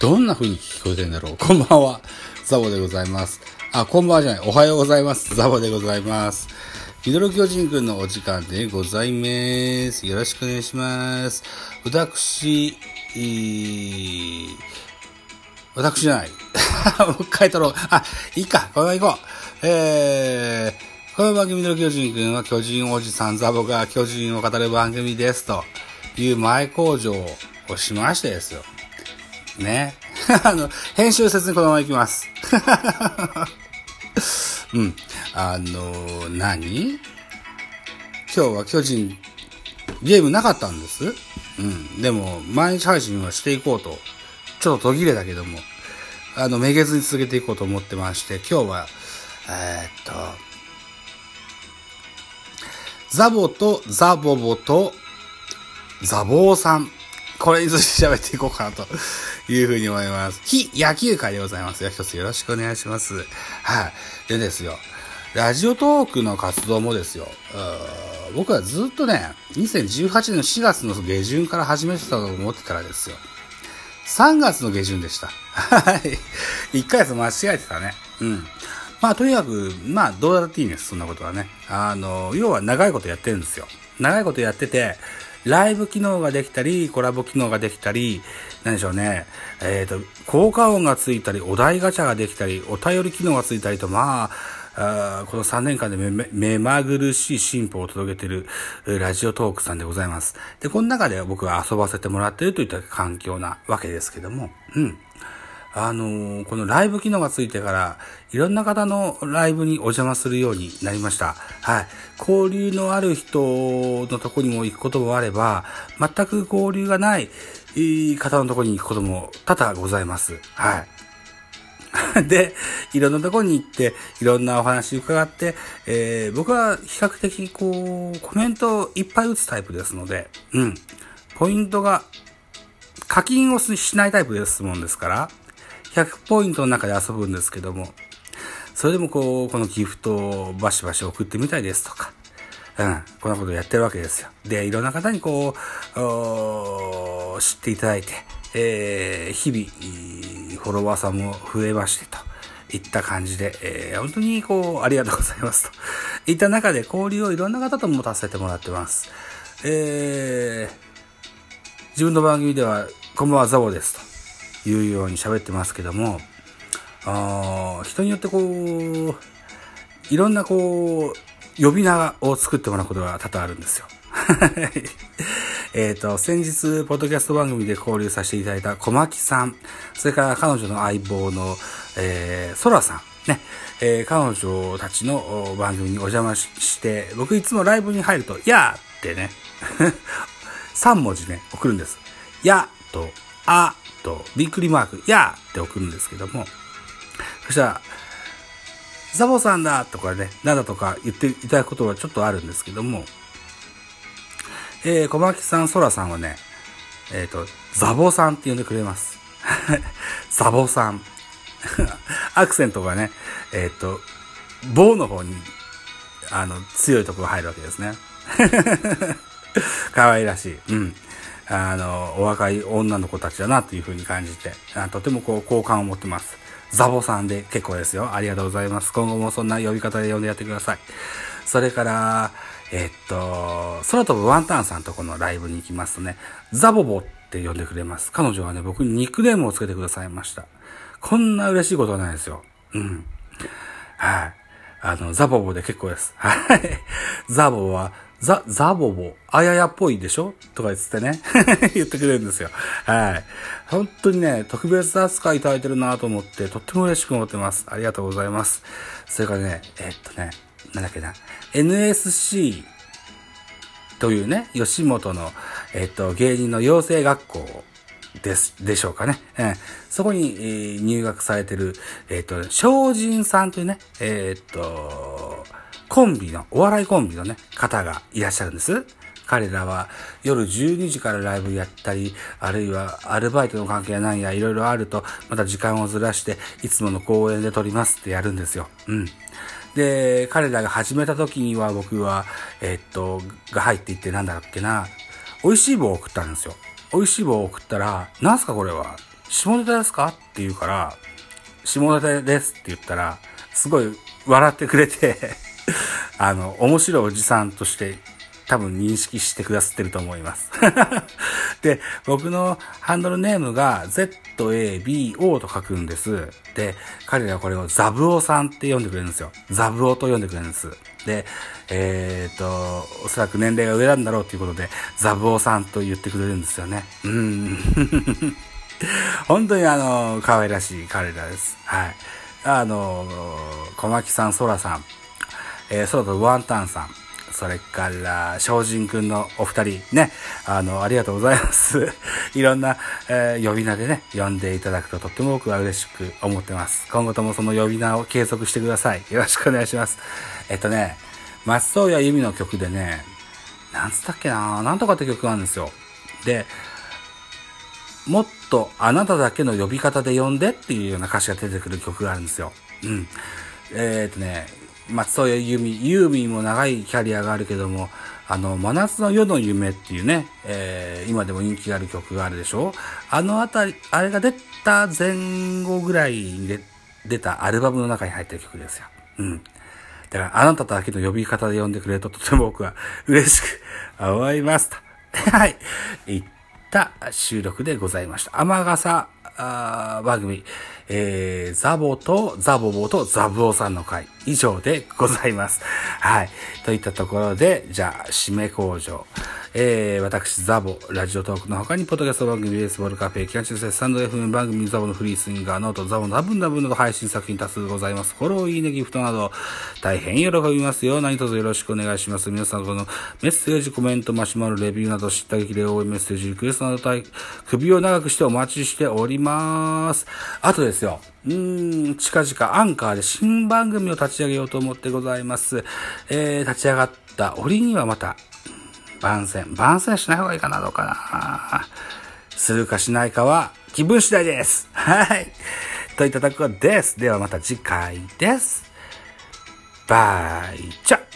どんな風に聞こえてるんだろう。こんばんは。ザボでございます。あ、こんばんはじゃない。おはようございます。ザボでございます。ミドル巨人くんのお時間でございます。よろしくお願いします。私、えー、私じゃない。もう一回撮ろう。あ、いいか。このまま行こう。えー、この番組の巨人くんは巨人おじさんザボが巨人を語る番組ですという前工場をしましてですよ。ね。あの、編集せずにこのまま行きます。うん。あの、何？今日は巨人、ゲームなかったんです？うん。でも、毎日配信はしていこうと。ちょっと途切れたけども、あの、めげずに続けていこうと思ってまして、今日は、えー、っと、ザボとザボボとザボーさん。これについて喋っていこうかなというふうに思います。非野球界でございますよ。一つよろしくお願いします。はい。でですよ。ラジオトークの活動もですよ。僕はずっとね、2018年の4月の下旬から始めてたと思ってたらですよ。3月の下旬でした。はい。1ヶ月間違えてたね。うん。まあとにかく、まあどうだっていいんです、そんなことはね。あの、要は長いことやってるんですよ。長いことやってて、ライブ機能ができたり、コラボ機能ができたり、何でしょうね。えっ、ー、と、効果音がついたり、お題ガチャができたり、お便り機能がついたりと、まあ、あこの3年間で目まぐるしい進歩を届けているラジオトークさんでございます。で、この中で僕は遊ばせてもらっているといった環境なわけですけども、うん。あのー、このライブ機能がついてから、いろんな方のライブにお邪魔するようになりました。はい。交流のある人のとこにも行くこともあれば、全く交流がない方のとこに行くことも多々ございます。はい。で、いろんなとこに行って、いろんなお話伺って、えー、僕は比較的こう、コメントをいっぱい打つタイプですので、うん。ポイントが、課金をしないタイプですもんですから、100ポイントの中で遊ぶんですけども、それでもこう、このギフトをバシバシ送ってみたいですとか、うん、こんなことやってるわけですよ。で、いろんな方にこう、知っていただいて、えー、日々、フォロワーさんも増えましてと。いった感じで、えー、本当にこう、ありがとうございますと。いった中で交流をいろんな方と持たせてもらってます。えー、自分の番組では、こんばんはザボですと。いうように喋ってますけども、あ人によってこう、いろんなこう、呼び名を作ってもらうことが多々あるんですよ。えっと、先日、ポッドキャスト番組で交流させていただいた小牧さん、それから彼女の相棒の、えー、ソラさん、ね、えー、彼女たちの番組にお邪魔して、僕いつもライブに入ると、やーってね、3文字ね、送るんです。やと、あと、びっくりマーク、やーって送るんですけども、そしたら、ザボさんだとかね、なんだとか言っていただくことはちょっとあるんですけども、えー、小牧さん、ソラさんはね、えっ、ー、と、ザボさんって呼んでくれます。ザボさん。アクセントがね、えっ、ー、と、棒の方に、あの、強いところが入るわけですね。可愛らしい。うん。あの、お若い女の子たちだなというふうに感じて、とてもこう、好感を持ってます。ザボさんで結構ですよ。ありがとうございます。今後もそんな呼び方で呼んでやってください。それから、えっと、空飛ぶワンタンさんとこのライブに行きますとね、ザボボって呼んでくれます。彼女はね、僕にニックネームをつけてくださいました。こんな嬉しいことはないですよ。うん。はい。あの、ザボボで結構です。はい。ザボは、ザ、ザボボ、あややっぽいでしょ？とか言ってね、言ってくれるんですよ。はい。本当にね、特別扱いいただいてるなと思って、とっても嬉しく思ってます。ありがとうございます。それからね、えっとね、なんだっけな、NSC というね、吉本の、えっと、芸人の養成学校です、でしょうかね。えー、そこに、えー、入学されてる、えっと、精進さんというね、えっと、コンビの、お笑いコンビのね、方がいらっしゃるんです。彼らは夜12時からライブやったり、あるいはアルバイトの関係なんやいろいろあると、また時間をずらして、いつもの公演で撮りますってやるんですよ。うん。で、彼らが始めた時には僕は、え、っと、が入っていってなんだっけな、美味しい棒を送ったんですよ。美味しい棒を送ったら、なんすかこれは？下ネタですか？って言うから、下ネタですって言ったら、すごい笑ってくれて、あの、面白いおじさんとして多分認識してくださってると思います。で、僕のハンドルネームが ZABO と書くんです。で、彼らはこれをザブオさんって呼んでくれるんですよ。ザブオと呼んでくれるんです。で、えっ、と、おそらく年齢が上なんだろうということで、ザブオさんと言ってくれるんですよね。うん。本当にあの、可愛らしい彼らです。はい。あの、小牧さん、ソラさん、えー、ソラとワンタンさん、それから、精進くんのお二人、ね、あの、ありがとうございます。いろんな、えー呼び名でね、呼んでいただくととっても僕は嬉しく思ってます。今後ともその呼び名を継続してください。よろしくお願いします。えっとね、松任谷由実の曲でね、なんつったっけななんとかって曲があるんですよ。で、もっとあなただけの呼び方で呼んでっていうような歌詞が出てくる曲があるんですよ。うん。えーっとね、松任谷由実、ユーミンも長いキャリアがあるけども、あの、真夏の夜の夢っていうね、えー今でも人気がある曲があるでしょあのあたり、あれが出た前後ぐらいに出たアルバムの中に入ってる曲ですよ。うん。だから、あなただけの呼び方で呼んでくれるととても僕は嬉しく思いますと。はい。いった収録でございました。雨傘あ番組、えー、ザボとザボボとザブオさんの会、以上でございます。はい。といったところで、じゃあ、締め工場。えー、私、ザボ、ラジオトークの他に、ポッドキャスト番組、ベースボールカフェ、キャンチセスタンド FM 番組、ザボのフリースインガー、ノート、ザボのダブンダブンなど配信作品多数ございます。フォロー、いいね、ギフトなど、大変喜びますよ。何卒よろしくお願いします。皆さん、このメッセージ、コメント、マシュマロ、レビューなど、知った激励応援メッセージ、リクエストなど、首を長くしてお待ちしております。あとですですよ、うーん、近々アンカーで新番組を立ち上げようと思ってございます。えー、立ち上がった折にはまた、番宣。番宣しない方がいいかな、どうかな。するかしないかは気分次第です。はい。といたところです。ではまた次回です。バイチャ